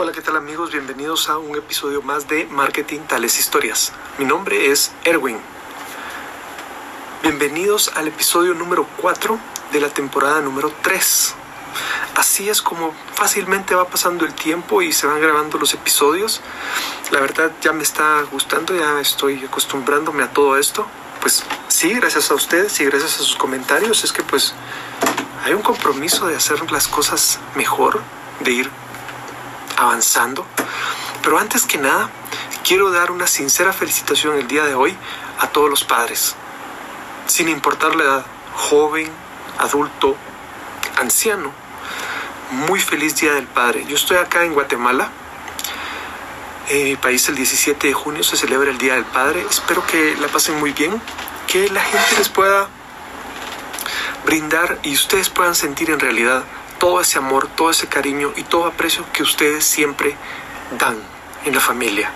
Hola, ¿qué tal amigos? Bienvenidos a un episodio más de Marketing Tales Historias. Mi nombre es Erwin. Bienvenidos al episodio número 4 de la temporada número 3. Así es como fácilmente va pasando el tiempo y se van grabando los episodios. La verdad ya me está gustando, ya estoy acostumbrándome a todo esto. Pues sí, gracias a ustedes y gracias a sus comentarios es que pues hay un compromiso de hacer las cosas mejor, de ir avanzando. Pero antes que nada, quiero dar una sincera felicitación el día de hoy a todos los padres, sin importar la edad, joven, adulto, anciano. Muy feliz Día del Padre. Yo estoy acá en Guatemala. En mi país el 17 de junio se celebra el Día del Padre. Espero que la pasen muy bien, que la gente les pueda brindar y ustedes puedan sentir en realidad todo ese amor, todo ese cariño y todo aprecio que ustedes siempre dan en la familia.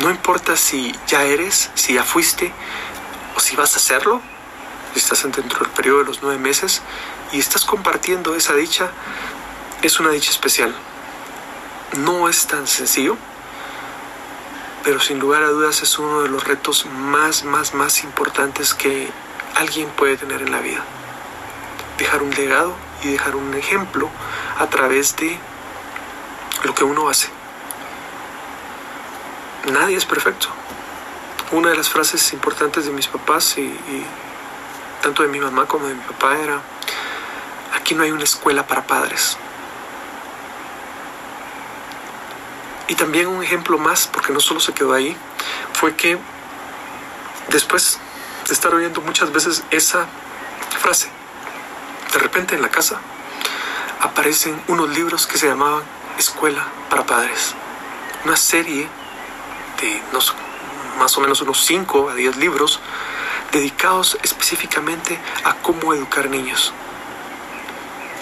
No importa si ya eres, si ya fuiste o si vas a hacerlo, si estás dentro del periodo de los nueve meses y estás compartiendo esa dicha, es una dicha especial. No es tan sencillo, pero sin lugar a dudas es uno de los retos más, más, más importantes que alguien puede tener en la vida. Dejar un legado y dejar un ejemplo a través de lo que uno hace. Nadie es perfecto. Una de las frases importantes de mis papás y, tanto de mi mamá como de mi papá era, aquí no hay una escuela para padres. Y también un ejemplo más, porque no solo se quedó ahí, fue que después de estar oyendo muchas veces esa frase, de repente en la casa aparecen unos libros que se llamaban Escuela para Padres. Una serie de más o menos unos 5 a 10 libros dedicados específicamente a cómo educar niños.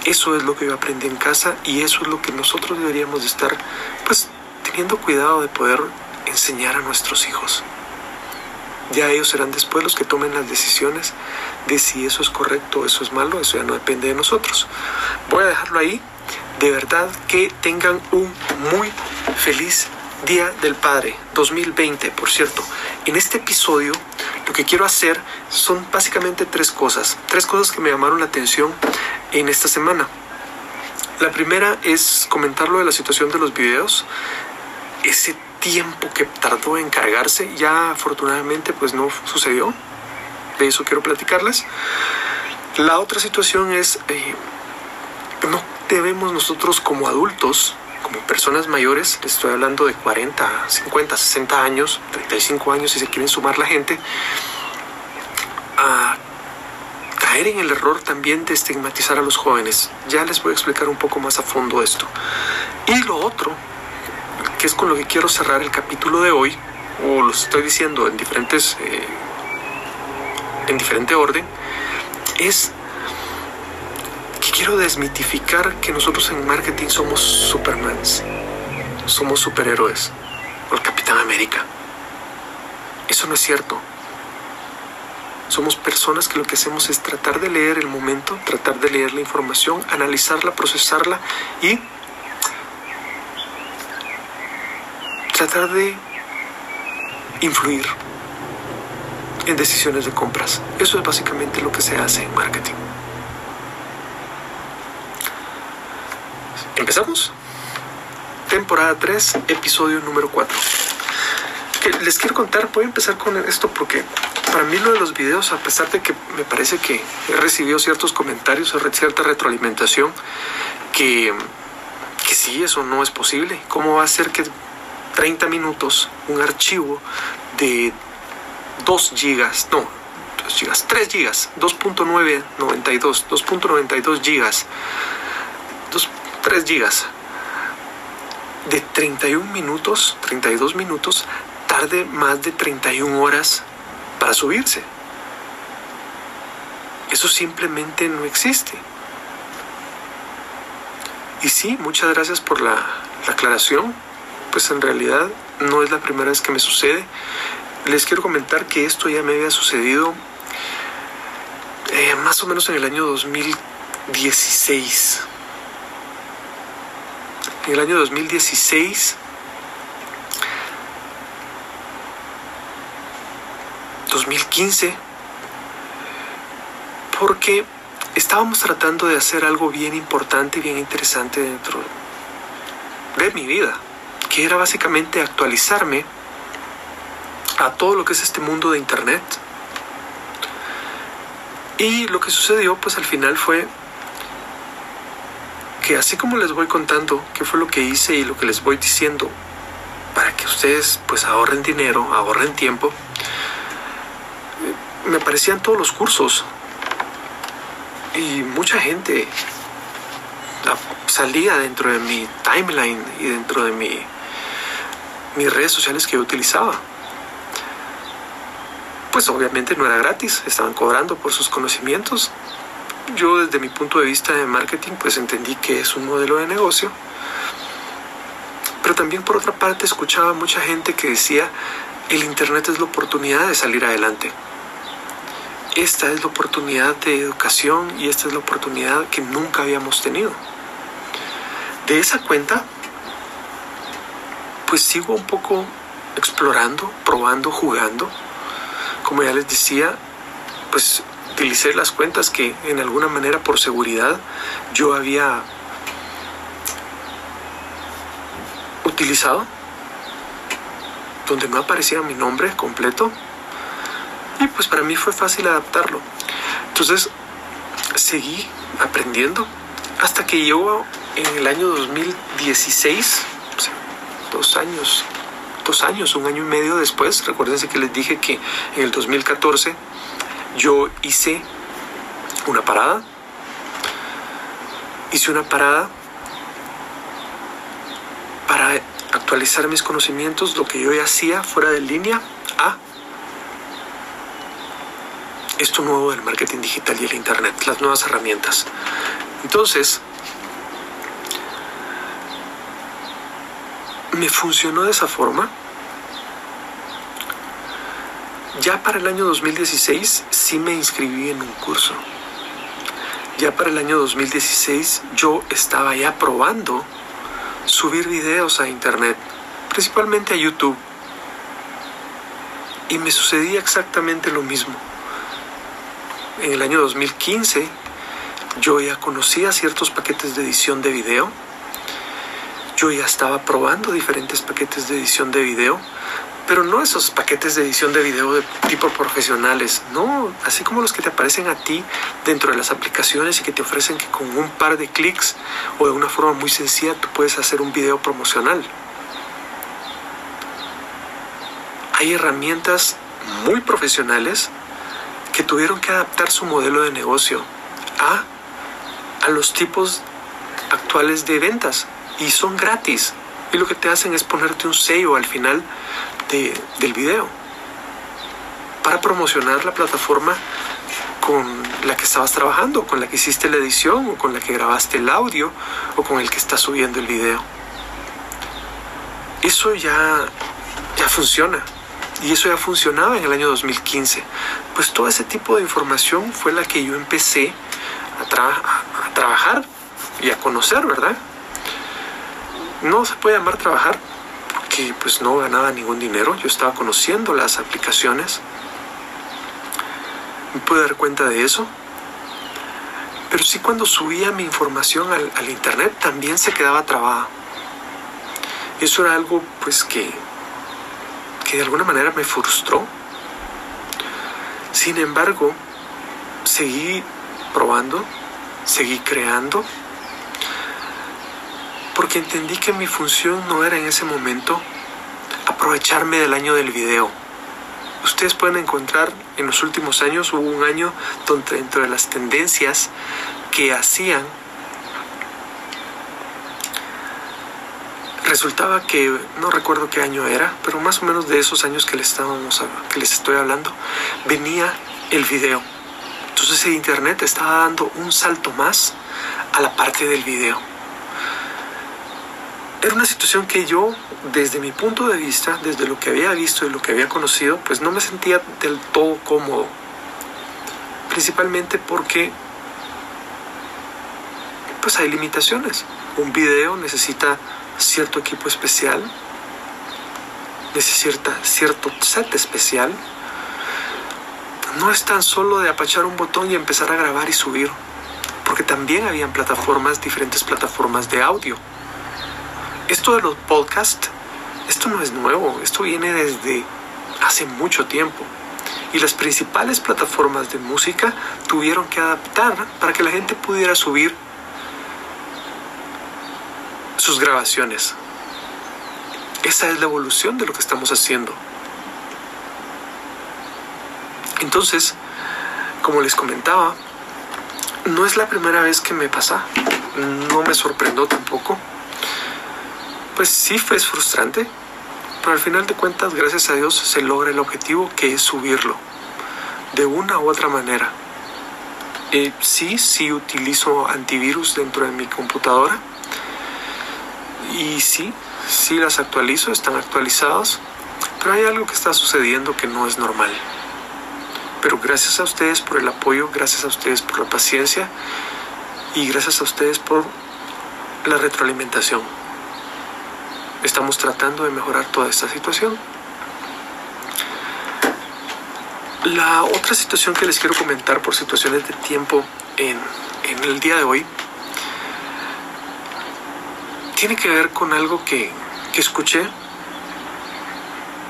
Eso es lo que yo aprendí en casa y eso es lo que nosotros deberíamos de estar pues teniendo cuidado de poder enseñar a nuestros hijos. Ya ellos serán después los que tomen las decisiones de si eso es correcto eso es malo, eso ya no depende de nosotros. Voy a dejarlo ahí. De verdad que tengan un muy feliz Día del Padre 2020, por cierto. En este episodio lo que quiero hacer son básicamente tres cosas, tres cosas que me llamaron la atención en esta semana. La primera es comentar lo de la situación de los videos, ese tiempo que tardó en cargarse, ya afortunadamente pues no sucedió. De eso quiero platicarles. La otra situación es, eh, no debemos nosotros como adultos, como personas mayores, les estoy hablando de 40, 50, 60 años, 35 años si se quieren sumar la gente, a caer en el error también de estigmatizar a los jóvenes. Ya les voy a explicar un poco más a fondo esto. Y lo otro que es con lo que quiero cerrar el capítulo de hoy, o lo estoy diciendo en diferentes, eh, en diferente orden, es que quiero desmitificar que nosotros en marketing somos supermans, somos superhéroes, o el Capitán América. Eso no es cierto. Somos personas que lo que hacemos es tratar de leer el momento, tratar de leer la información, analizarla, procesarla y tratar de influir en decisiones de compras. Eso es básicamente lo que se hace en marketing. ¿Empezamos? Temporada 3, episodio número 4. Que les quiero contar, voy a empezar con esto porque para mí lo de los videos, a pesar de que me parece que he recibido ciertos comentarios, cierta retroalimentación, que, que sí, eso no es posible. ¿Cómo va a ser que 30 minutos un archivo de 2 gigas, no, 2 gigas, 3 gigas, 2.992, 2.92 gigas, 2, 3 gigas de 31 minutos, 32 minutos, tarde más de 31 horas para subirse. Eso simplemente no existe. Y sí, muchas gracias por la, la aclaración pues en realidad no es la primera vez que me sucede. Les quiero comentar que esto ya me había sucedido eh, más o menos en el año 2015, 2016. En el año 2016 2015 porque estábamos tratando de hacer algo bien importante y bien interesante dentro de mi vida, que era básicamente actualizarme a todo lo que es este mundo de Internet. Y lo que sucedió pues al final fue que así como les voy contando qué fue lo que hice y lo que les voy diciendo para que ustedes pues ahorren dinero, ahorren tiempo, me aparecían todos los cursos y mucha gente salía dentro de mi timeline y dentro de mi, mis redes sociales que yo utilizaba. Pues obviamente no era gratis, estaban cobrando por sus conocimientos. Yo desde mi punto de vista de marketing pues entendí que es un modelo de negocio. Pero también por otra parte escuchaba mucha gente que decía, el Internet es la oportunidad de salir adelante esta es la oportunidad de educación y esta es la oportunidad que nunca habíamos tenido. De esa cuenta, pues sigo un poco explorando, probando, jugando. Como ya les decía, pues utilicé las cuentas que en alguna manera por seguridad yo había utilizado, donde no aparecía mi nombre completo, y pues para mí fue fácil adaptarlo. Entonces seguí aprendiendo hasta que llegó en el año 2016, dos años, dos años, un año y medio después, recuérdense que les dije que en el 2014 yo hice una parada, hice una parada para actualizar mis conocimientos, lo que yo ya hacía fuera de línea, a esto nuevo del marketing digital y el Internet, las nuevas herramientas. Entonces, me funcionó de esa forma. Ya para el año 2016 sí me inscribí en un curso. Ya para el año 2016 yo estaba ya probando subir videos a internet, principalmente a YouTube. Y me sucedía exactamente lo mismo en el año 2015 yo ya conocía ciertos paquetes de edición de video. Yo ya estaba probando diferentes paquetes de edición de video, pero no esos paquetes de edición de video de tipo profesionales, no, así como los que te aparecen a ti dentro de las aplicaciones y que te ofrecen que con un par de clics o de una forma muy sencilla tú puedes hacer un video promocional. Hay herramientas muy profesionales que tuvieron que adaptar su modelo de negocio a, a los tipos actuales de ventas y son gratis. Y lo que te hacen es ponerte un sello al final de, del video para promocionar la plataforma con la que estabas trabajando, con la que hiciste la edición o con la que grabaste el audio o con el que estás subiendo el video. Eso ya, ya funciona. Y eso ya funcionaba en el año 2015. Pues todo ese tipo de información fue la que yo empecé a, trabajar y a conocer, ¿verdad? No se puede llamar trabajar porque pues no ganaba ningún dinero. Yo estaba conociendo las aplicaciones. Me pude dar cuenta de eso. Pero sí cuando subía mi información al, al internet también se quedaba trabada. Eso era algo pues que que de alguna manera me frustró. Sin embargo, seguí probando, seguí creando, porque entendí que mi función no era en ese momento aprovecharme del año del video. Ustedes pueden encontrar en los últimos años, hubo un año donde dentro de las tendencias que hacían resultaba que no recuerdo qué año era, pero más o menos de esos años que les estábamos que les estoy hablando, venía el video. Entonces el internet estaba dando un salto más a la parte del video. Era una situación que yo, desde mi punto de vista, desde lo que había visto y lo que había conocido, pues no me sentía del todo cómodo. Principalmente porque pues hay limitaciones. Un video necesita cierto equipo especial, necesita cierto set especial. No es tan solo de apachar un botón y empezar a grabar y subir, porque también habían plataformas, diferentes plataformas de audio. Esto de los podcasts, esto no es nuevo, esto viene desde hace mucho tiempo. Y las principales plataformas de música tuvieron que adaptar para que la gente pudiera subir sus grabaciones. Esa es la evolución de lo que estamos haciendo. Entonces, como les comentaba, no es la primera vez que me pasa, no me sorprendió tampoco. Pues sí fue frustrante, pero al final de cuentas, gracias a Dios, se logra el objetivo que es subirlo de una u otra manera. Eh, sí, sí utilizo antivirus dentro de mi computadora y sí, sí las actualizo, están actualizados, pero hay algo que está sucediendo que no es normal. Pero gracias a ustedes por el apoyo, gracias a ustedes por la paciencia y gracias a ustedes por la retroalimentación. Estamos tratando de mejorar toda esta situación. La otra situación que les quiero comentar por situaciones de tiempo en, en el día de hoy tiene que ver con algo que, que escuché.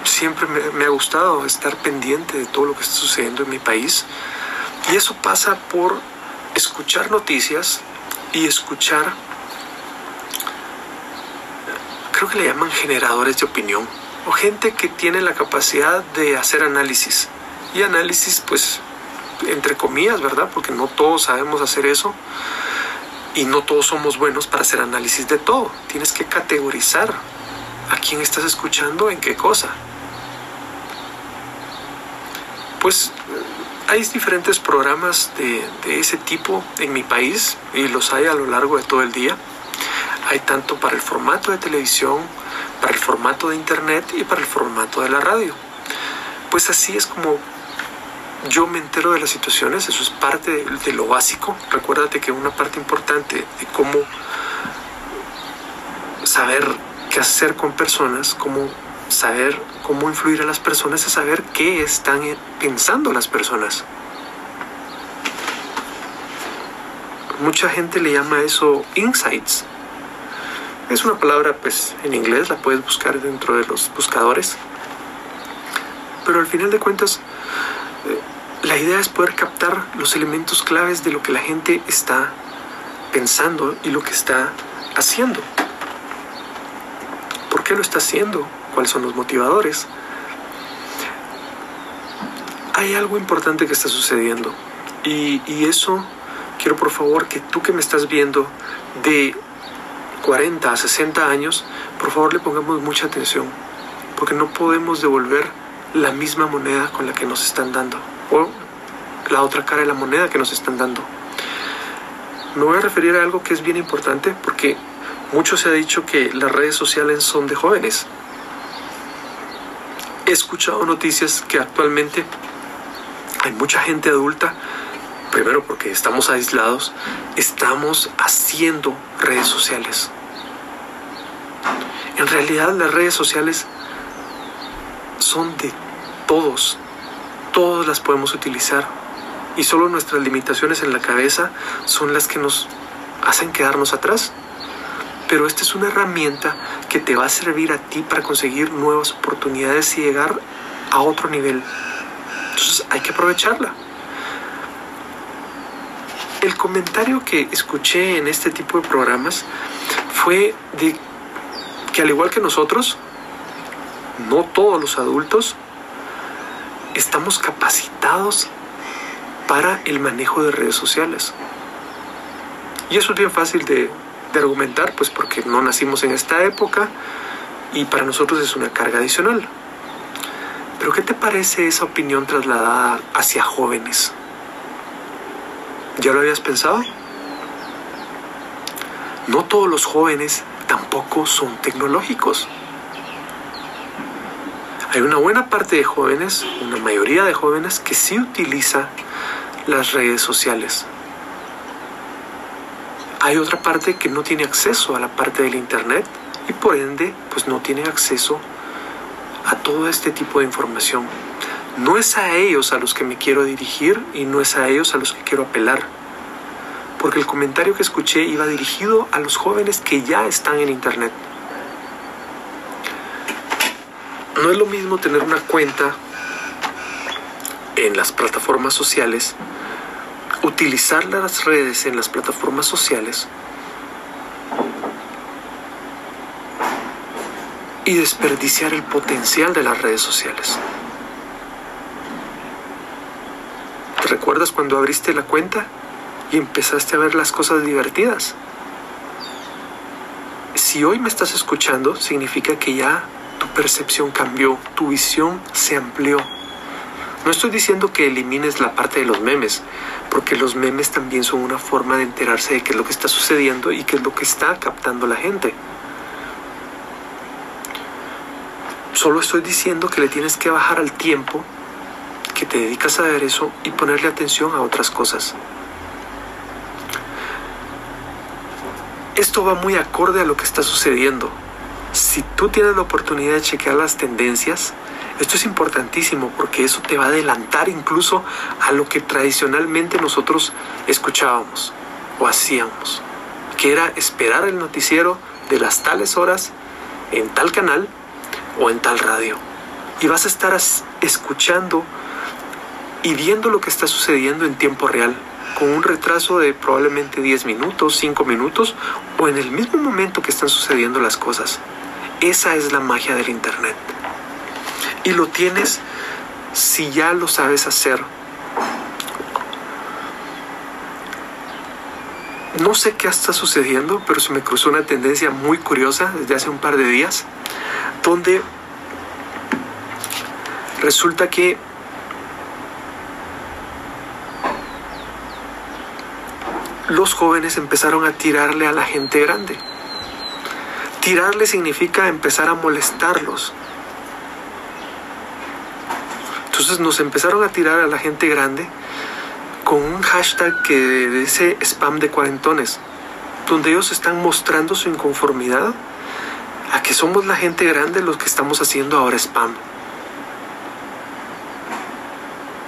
Siempre me, me, ha gustado estar pendiente de todo lo que está sucediendo en mi país. Y eso pasa por escuchar noticias y escuchar, creo que le llaman generadores de opinión, o gente que tiene la capacidad de hacer análisis. Y análisis, pues, entre comillas, ¿verdad? Porque no todos sabemos hacer eso y no todos somos buenos para hacer análisis de todo. Tienes que categorizar a quién estás escuchando en qué cosa. Pues hay diferentes programas de, ese tipo en mi país y los hay a lo largo de todo el día. Hay tanto para el formato de televisión, para el formato de internet y para el formato de la radio. Pues así es como yo me entero de las situaciones, eso es parte de, lo básico. Recuérdate que una parte importante de cómo saber qué hacer con personas, cómo saber cómo influir a las personas es saber qué están pensando las personas. Mucha gente le llama eso insights. Es una palabra, pues, en inglés, la puedes buscar dentro de los buscadores. Pero al final de cuentas, la idea es poder captar los elementos claves de lo que la gente está pensando y lo que está haciendo. ¿Por qué lo está haciendo? ¿Cuáles son los motivadores? Hay algo importante que está sucediendo y, y eso quiero por favor que tú que me estás viendo de 40 a 60 años, por favor le pongamos mucha atención, porque no podemos devolver la misma moneda con la que nos están dando o la otra cara de la moneda que nos están dando. Me voy a referir a algo que es bien importante porque mucho se ha dicho que las redes sociales son de jóvenes. He escuchado noticias que actualmente hay mucha gente adulta, primero porque estamos aislados, estamos haciendo redes sociales. En realidad las redes sociales son de todos, todos las podemos utilizar y solo nuestras limitaciones en la cabeza son las que nos hacen quedarnos atrás. Pero esta es una herramienta que te va a servir a ti para conseguir nuevas oportunidades y llegar a otro nivel. Entonces hay que aprovecharla. El comentario que escuché en este tipo de programas fue de que al igual que nosotros, no todos los adultos estamos capacitados para el manejo de redes sociales. Y eso es bien fácil de, de, argumentar, pues porque no nacimos en esta época y para nosotros es una carga adicional. Pero ¿qué te parece esa opinión trasladada hacia jóvenes? ¿Ya lo habías pensado? No todos los jóvenes tampoco son tecnológicos. Hay una buena parte de jóvenes, una mayoría de jóvenes que sí utiliza las redes sociales. hay otra parte que no tiene acceso a la parte del Internet y por ende pues no tiene acceso a todo este tipo de información. No es a ellos a los que me quiero dirigir y no es a ellos a los que quiero apelar. Porque el comentario que escuché iba dirigido a los jóvenes que ya están en Internet. No es lo mismo tener una cuenta en las plataformas sociales, utilizar las redes en las plataformas sociales y desperdiciar el potencial de las redes sociales. ¿Te recuerdas cuando abriste la cuenta y empezaste a ver las cosas divertidas? Si hoy me estás escuchando, significa que ya tu percepción cambió, tu visión se amplió. No estoy diciendo que elimines la parte de los memes, porque los memes también son una forma de enterarse de qué es lo que está sucediendo y qué es lo que está captando la gente. Solo estoy diciendo que le tienes que bajar al tiempo que te dedicas a ver eso y ponerle atención a otras cosas. Esto va muy acorde a lo que está sucediendo. Si tú tienes la oportunidad de chequear las tendencias, esto es importantísimo porque eso te va a adelantar incluso a lo que tradicionalmente nosotros escuchábamos o hacíamos, que era esperar el noticiero de las tales horas en tal canal o en tal radio. Y vas a estar escuchando y viendo lo que está sucediendo en tiempo real, con un retraso de probablemente 10 minutos, 5 minutos, o en el mismo momento que están sucediendo las cosas. Esa es la magia del Internet. Y lo tienes si ya lo sabes hacer. No sé qué está sucediendo, pero se me cruzó una tendencia muy curiosa desde hace un par de días donde resulta que los jóvenes empezaron a tirarle a la gente grande. Tirarle significa empezar a molestarlos. Entonces nos empezaron a tirar a la gente grande con un hashtag que dice spam de cuarentones, donde ellos están mostrando su inconformidad a que somos la gente grande los que estamos haciendo ahora spam.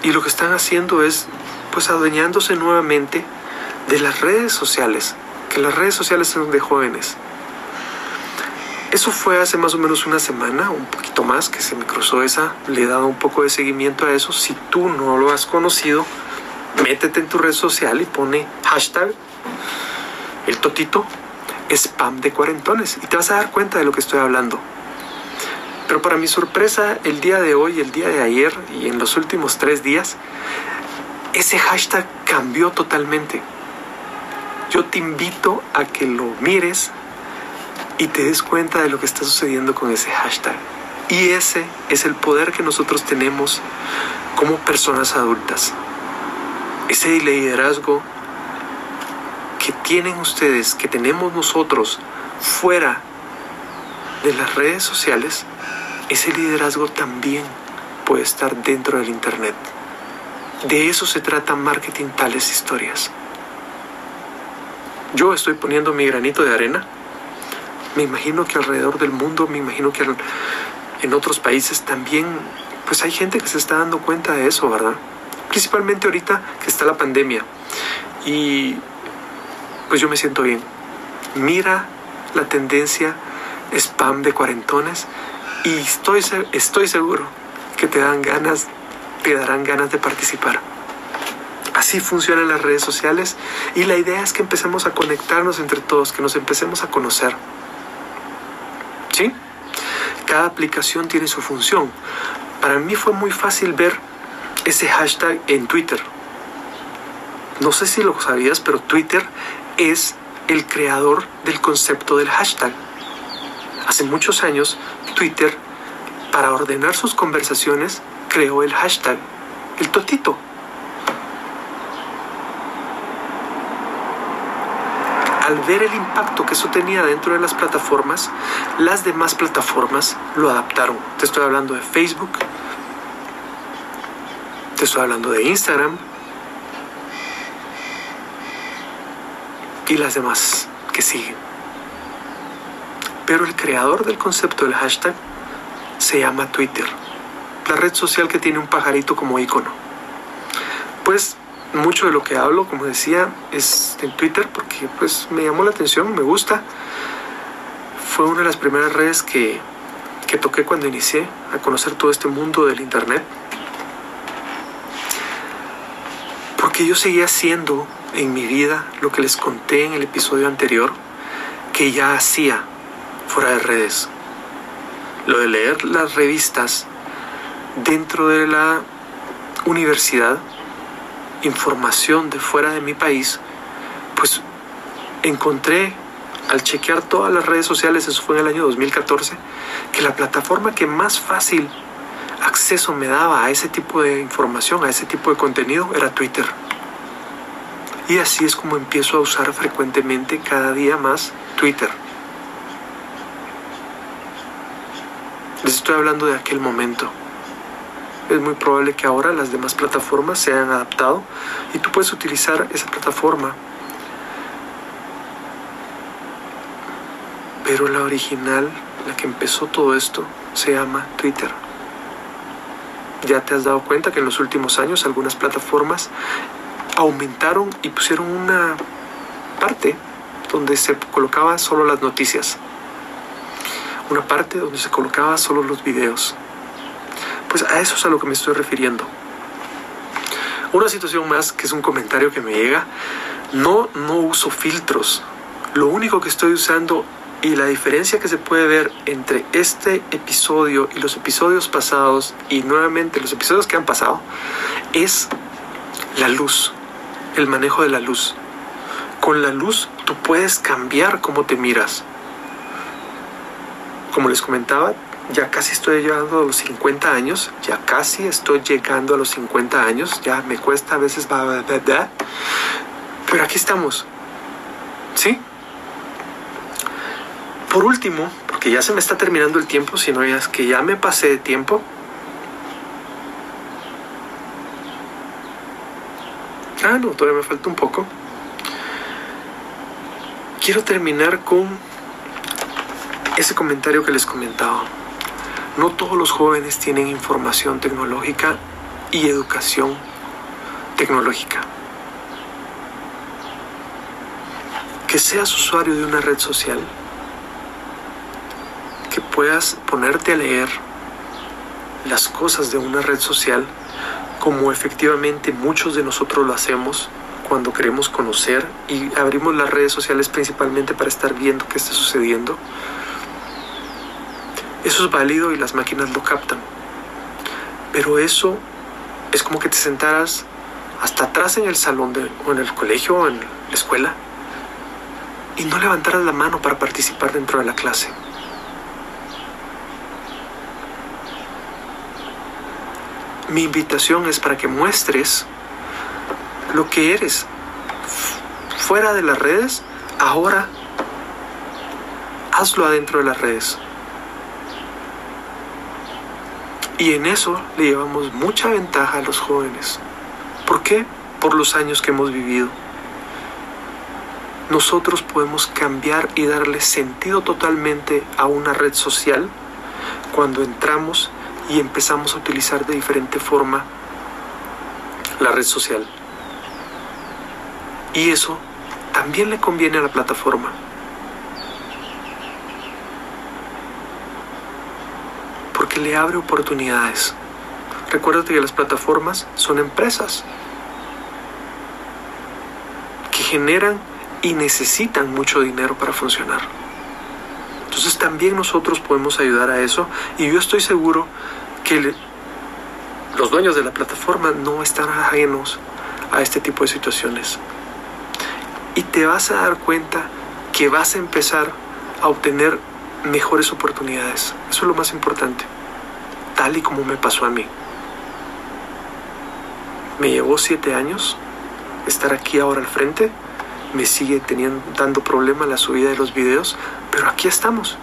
Y lo que están haciendo es pues adueñándose nuevamente de las redes sociales, que las redes sociales son de jóvenes. Eso fue hace más o menos una semana, un poquito más, que se me cruzó esa. Le he dado un poco de seguimiento a eso. Si tú no lo has conocido, métete en tu red social y pone hashtag el totito spam de cuarentones y te vas a dar cuenta de lo que estoy hablando. Pero para mi sorpresa, el día de hoy, el día de ayer y en los últimos tres días, ese hashtag cambió totalmente. Yo te invito a que lo mires y te des cuenta de lo que está sucediendo con ese hashtag. Y ese es el poder que nosotros tenemos como personas adultas. Ese liderazgo que tienen ustedes, que tenemos nosotros fuera de las redes sociales, ese liderazgo también puede estar dentro del Internet. De eso se trata marketing tales historias. Yo estoy poniendo mi granito de arena. Me imagino que alrededor del mundo, me imagino que en otros países también, pues hay gente que se está dando cuenta de eso, ¿verdad? Principalmente ahorita que está la pandemia. Y pues yo me siento bien. Mira la tendencia spam de cuarentones y estoy, estoy seguro que te dan ganas, te darán ganas de participar. Así funcionan las redes sociales y la idea es que empecemos a conectarnos entre todos, que nos empecemos a conocer. ¿Sí? Cada aplicación tiene su función. Para mí fue muy fácil ver ese hashtag en Twitter. No sé si lo sabías, pero Twitter es el creador del concepto del hashtag. Hace muchos años, Twitter, para ordenar sus conversaciones, creó el hashtag, el totito. Al ver el impacto que eso tenía dentro de las plataformas, las demás plataformas lo adaptaron. Te estoy hablando de Facebook, te estoy hablando de Instagram, y las demás que siguen. Pero el creador del concepto del hashtag se llama Twitter, la red social que tiene un pajarito como icono. Pues mucho de lo que hablo, como decía, es en Twitter porque pues me llamó la atención, me gusta. Fue una de las primeras redes que, que toqué cuando inicié a conocer todo este mundo del Internet. Porque yo seguía haciendo en mi vida lo que les conté en el episodio anterior, que ya hacía fuera de redes. Lo de leer las revistas dentro de la universidad información de fuera de mi país, pues encontré al chequear todas las redes sociales, eso fue en el año 2014, que la plataforma que más fácil acceso me daba a ese tipo de información, a ese tipo de contenido, era Twitter. Y así es como empiezo a usar frecuentemente cada día más Twitter. Les estoy hablando de aquel momento es muy probable que ahora las demás plataformas se hayan adaptado y tú puedes utilizar esa plataforma. Pero la original, la que empezó todo esto, se llama Twitter. Ya te has dado cuenta que en los últimos años algunas plataformas aumentaron y pusieron una parte donde se colocaban solo las noticias. Una parte donde se colocaba solo los videos pues a eso es a lo que me estoy refiriendo. Una situación más, que es un comentario que me llega, no, no uso filtros. Lo único que estoy usando y la diferencia que se puede ver entre este episodio y los episodios pasados y nuevamente los episodios que han pasado es la luz, el manejo de la luz. Con la luz tú puedes cambiar cómo te miras. Como les comentaba, ya casi estoy llegando a los 50 años, ya casi estoy llegando a los 50 años, ya me cuesta a veces, pero aquí estamos, ¿sí? Por último, porque ya se me está terminando el tiempo, si no es que ya me pasé de tiempo, Ah, no, todavía me falta un poco. Quiero terminar con ese comentario que les comentaba. No todos los jóvenes tienen información tecnológica y educación tecnológica. Que seas usuario de una red social, que puedas ponerte a leer las cosas de una red social como efectivamente muchos de nosotros lo hacemos cuando queremos conocer y abrimos las redes sociales principalmente para estar viendo qué está sucediendo eso es válido y las máquinas lo captan. Pero eso es como que te sentaras hasta atrás en el salón de, o en el colegio o en la escuela y no levantaras la mano para participar dentro de la clase. Mi invitación es para que muestres lo que eres fuera de las redes, ahora hazlo adentro de las redes. Y en eso le llevamos mucha ventaja a los jóvenes. ¿Por qué? Por los años que hemos vivido. Nosotros podemos cambiar y darle sentido totalmente a una red social cuando entramos y empezamos a utilizar de diferente forma la red social. Y eso también le conviene a la plataforma. Le abre oportunidades. Recuérdate que las plataformas son empresas que generan y necesitan mucho dinero para funcionar. Entonces también nosotros podemos ayudar a eso y yo estoy seguro que los dueños de la plataforma no están ajenos a este tipo de situaciones. Y te vas a dar cuenta que vas a empezar a obtener mejores oportunidades. Eso es lo más importante tal y como me pasó a mí. Me llevó siete años estar aquí ahora al frente. Me sigue teniendo, dando problema la subida de los videos, pero aquí estamos.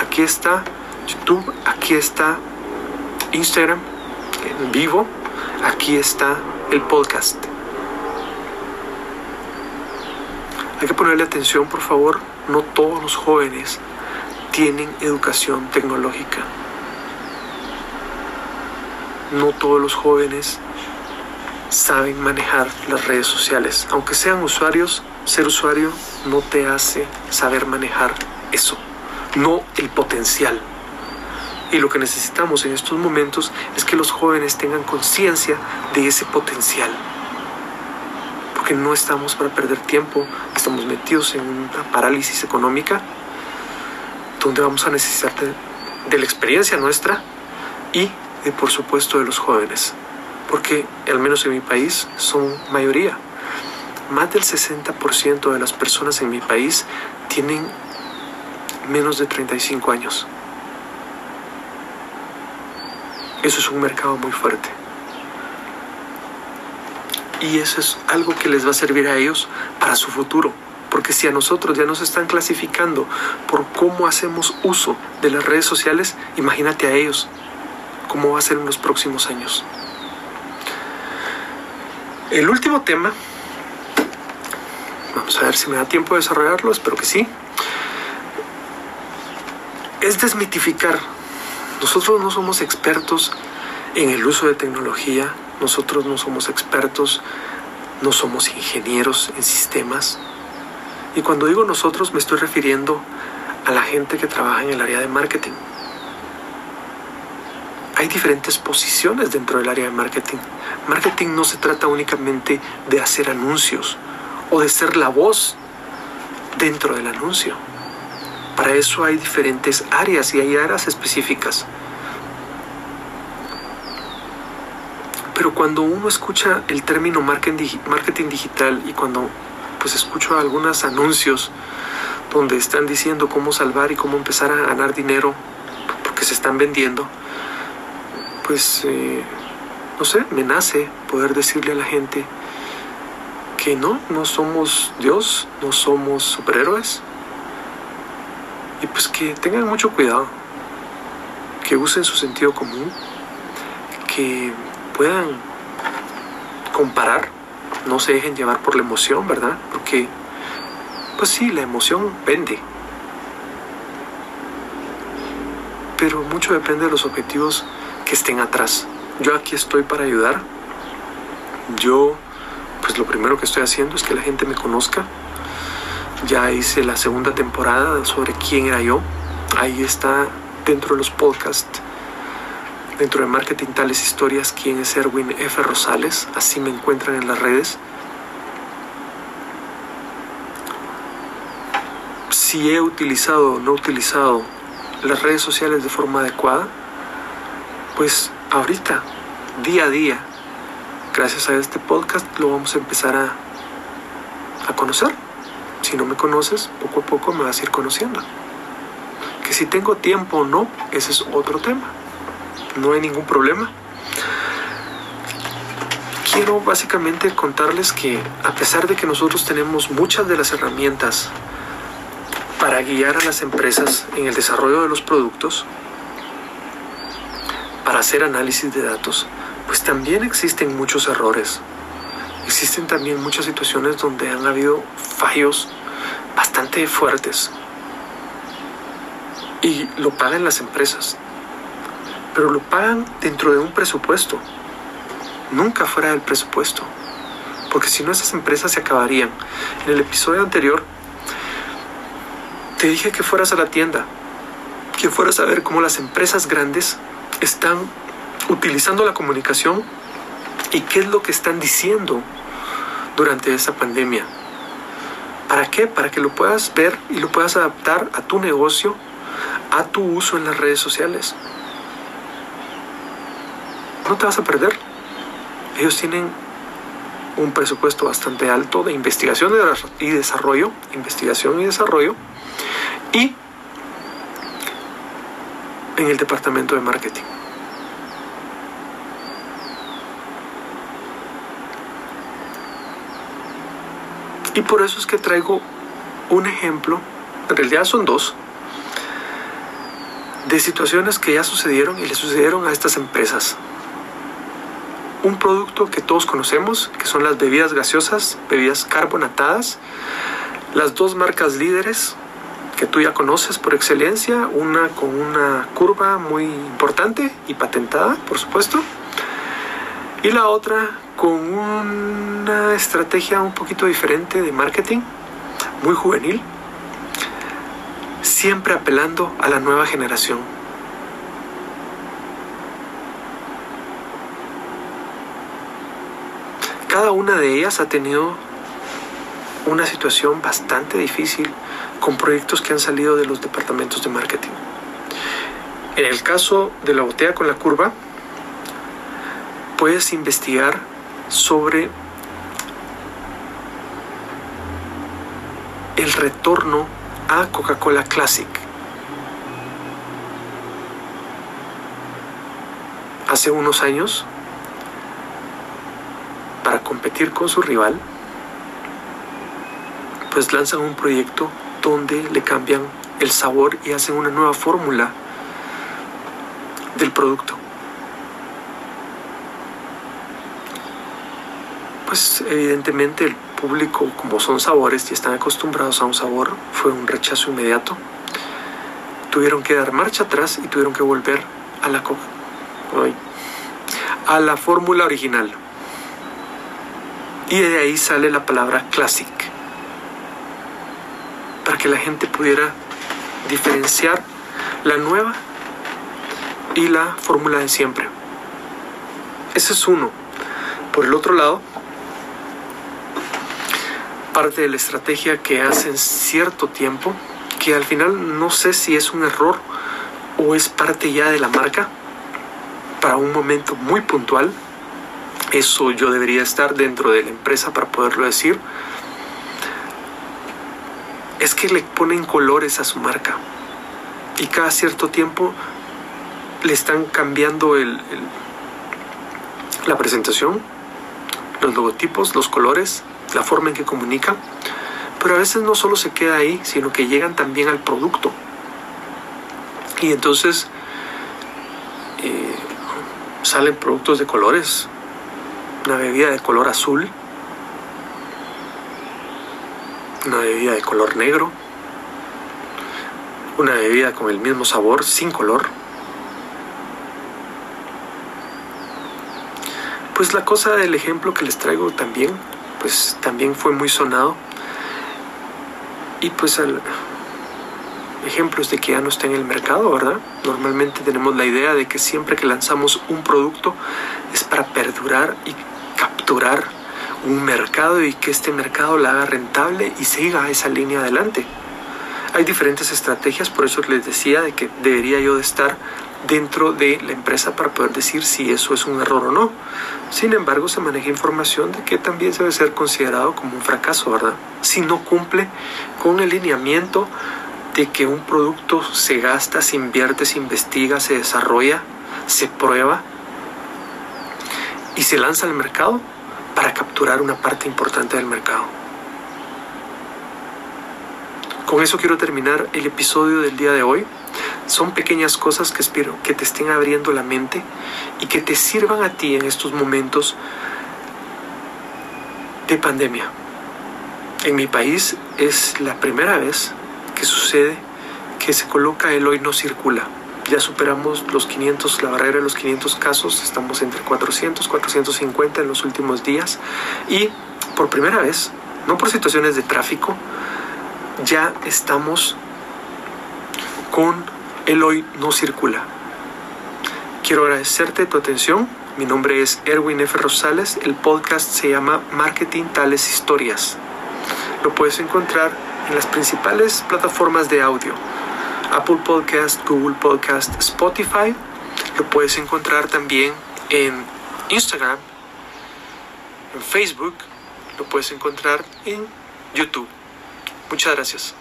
Aquí está YouTube, aquí está Instagram en vivo, aquí está el podcast. Hay que ponerle atención, por favor. No todos los jóvenes tienen educación tecnológica. No todos los jóvenes saben manejar las redes sociales. Aunque sean usuarios, ser usuario no te hace saber manejar eso, no el potencial. Y lo que necesitamos en estos momentos es que los jóvenes tengan conciencia de ese potencial. Porque no estamos para perder tiempo, estamos metidos en una parálisis económica donde vamos a necesitar de, la experiencia nuestra y por supuesto de los jóvenes. Porque al menos en mi país son mayoría. Más del 60% de las personas en mi país tienen menos de 35 años. Eso es un mercado muy fuerte. Y eso es algo que les va a servir a ellos para su futuro. Porque si a nosotros ya nos están clasificando por cómo hacemos uso de las redes sociales, imagínate a ellos cómo va a ser en los próximos años. El último tema, vamos a ver si me da tiempo de desarrollarlo, espero que sí, es desmitificar nosotros no somos expertos en el uso de tecnología, nosotros no somos expertos, no somos ingenieros en sistemas. Y cuando digo nosotros me estoy refiriendo a la gente que trabaja en el área de marketing. Hay diferentes posiciones dentro del área de marketing. Marketing no se trata únicamente de hacer anuncios o de ser la voz dentro del anuncio. Para eso hay diferentes áreas y hay áreas específicas. Pero cuando uno escucha el término marketing digital y cuando pues escucho algunos anuncios donde están diciendo cómo salvar y cómo empezar a ganar dinero porque se están vendiendo, pues eh, no sé, me nace poder decirle a la gente que no, no somos Dios, no somos superhéroes, y pues que tengan mucho cuidado, que usen su sentido común, que puedan comparar, no se dejen llevar por la emoción, ¿verdad? Porque, pues sí, la emoción vende. Pero mucho depende de los objetivos que estén atrás. Yo aquí estoy para ayudar. Yo, pues lo primero que estoy haciendo es que la gente me conozca, ya hice la segunda temporada sobre quién era yo. Ahí está dentro de los podcasts, dentro de Marketing Tales Historias, quién es Erwin F. Rosales. Así me encuentran en las redes. Si he utilizado o no utilizado las redes sociales de forma adecuada, pues ahorita, día a día, gracias a este podcast, lo vamos a empezar a, a conocer. Si no me conoces, poco a poco me vas a ir conociendo. Que si tengo tiempo o no, ese es otro tema. No hay ningún problema. Quiero básicamente contarles que a pesar de que nosotros tenemos muchas de las herramientas para guiar a las empresas en el desarrollo de los productos, para hacer análisis de datos, pues también existen muchos errores, existen también muchas situaciones donde han habido fallos bastante fuertes. Y lo pagan las empresas, pero lo pagan dentro de un presupuesto, nunca fuera del presupuesto, porque si no esas empresas se acabarían. En el episodio anterior te dije que fueras a la tienda, que fueras a ver cómo las empresas grandes están utilizando la comunicación y qué es lo que están diciendo durante esa pandemia. ¿Para qué? Para que lo puedas ver y lo puedas adaptar a tu negocio, a tu uso en las redes sociales. No te vas a perder. Ellos tienen un presupuesto bastante alto de investigación y desarrollo, investigación y desarrollo, y en el departamento de marketing. Y por eso es que traigo un ejemplo, en realidad son dos, de situaciones que ya sucedieron y le sucedieron a estas empresas. Un producto que todos conocemos, que son las bebidas gaseosas, bebidas carbonatadas, las dos marcas líderes que tú ya conoces por excelencia, una con una curva muy importante y patentada, por supuesto, y la otra con una estrategia un poquito diferente de marketing, muy juvenil, siempre apelando a la nueva generación. Cada una de ellas ha tenido una situación bastante difícil con proyectos que han salido de los departamentos de marketing. En el caso de la botella con la curva, puedes investigar sobre el retorno a Coca-Cola Classic. Hace unos años, para competir con su rival, pues lanzan un proyecto donde le cambian el sabor y hacen una nueva fórmula del producto. Pues evidentemente el público, como son sabores y están acostumbrados a un sabor, fue un rechazo inmediato. Tuvieron que dar marcha atrás y tuvieron que volver a la a la fórmula original. Y de ahí sale la palabra classic que la gente pudiera diferenciar la nueva y la fórmula de siempre. Ese es uno. Por el otro lado, parte de la estrategia que hacen cierto tiempo, que al final no sé si es un error o es parte ya de la marca, para un momento muy puntual, eso yo debería estar dentro de la empresa para poderlo decir, que le ponen colores a su marca y cada cierto tiempo le están cambiando el, la presentación, los logotipos, los colores, la forma en que comunican, pero a veces no solo se queda ahí, sino que llegan también al producto. Y entonces eh, salen productos de colores, una bebida de color azul, una bebida de color negro, una bebida con el mismo sabor sin color. Pues la cosa del ejemplo que les traigo también, pues también fue muy sonado. Y pues al, ejemplos de que ya no está en el mercado, ¿verdad? Normalmente tenemos la idea de que siempre que lanzamos un producto es para perdurar y capturar un mercado y que este mercado la haga rentable y siga esa línea adelante. Hay diferentes estrategias, por eso les decía de que debería yo de estar dentro de la empresa para poder decir si eso es un error o no. Sin embargo, se maneja información de que también debe ser considerado como un fracaso, ¿verdad? Si no cumple con el lineamiento de que un producto se gasta, se invierte, se investiga, se desarrolla, se prueba y se lanza al mercado para capturar una parte importante del mercado. Con eso quiero terminar el episodio del día de hoy. Son pequeñas cosas que espero que te estén abriendo la mente y que te sirvan a ti en estos momentos de pandemia. En mi país es la primera vez que sucede que se coloca el hoy no circula ya superamos los 500, la barrera de los 500 casos, estamos entre 400, 450 en los últimos días y por primera vez, no por situaciones de tráfico, ya estamos con el hoy no circula. Quiero agradecerte tu atención. Mi nombre es Erwin F. Rosales. El podcast se llama Marketing Tales Historias. Lo puedes encontrar en las principales plataformas de audio Apple Podcast, Google Podcast, Spotify. Lo puedes encontrar también en Instagram, en Facebook, lo puedes encontrar en YouTube. Muchas gracias.